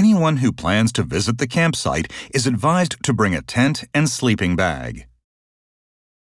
anyone who plans to visit the campsite is advised to bring a tent and sleeping bag.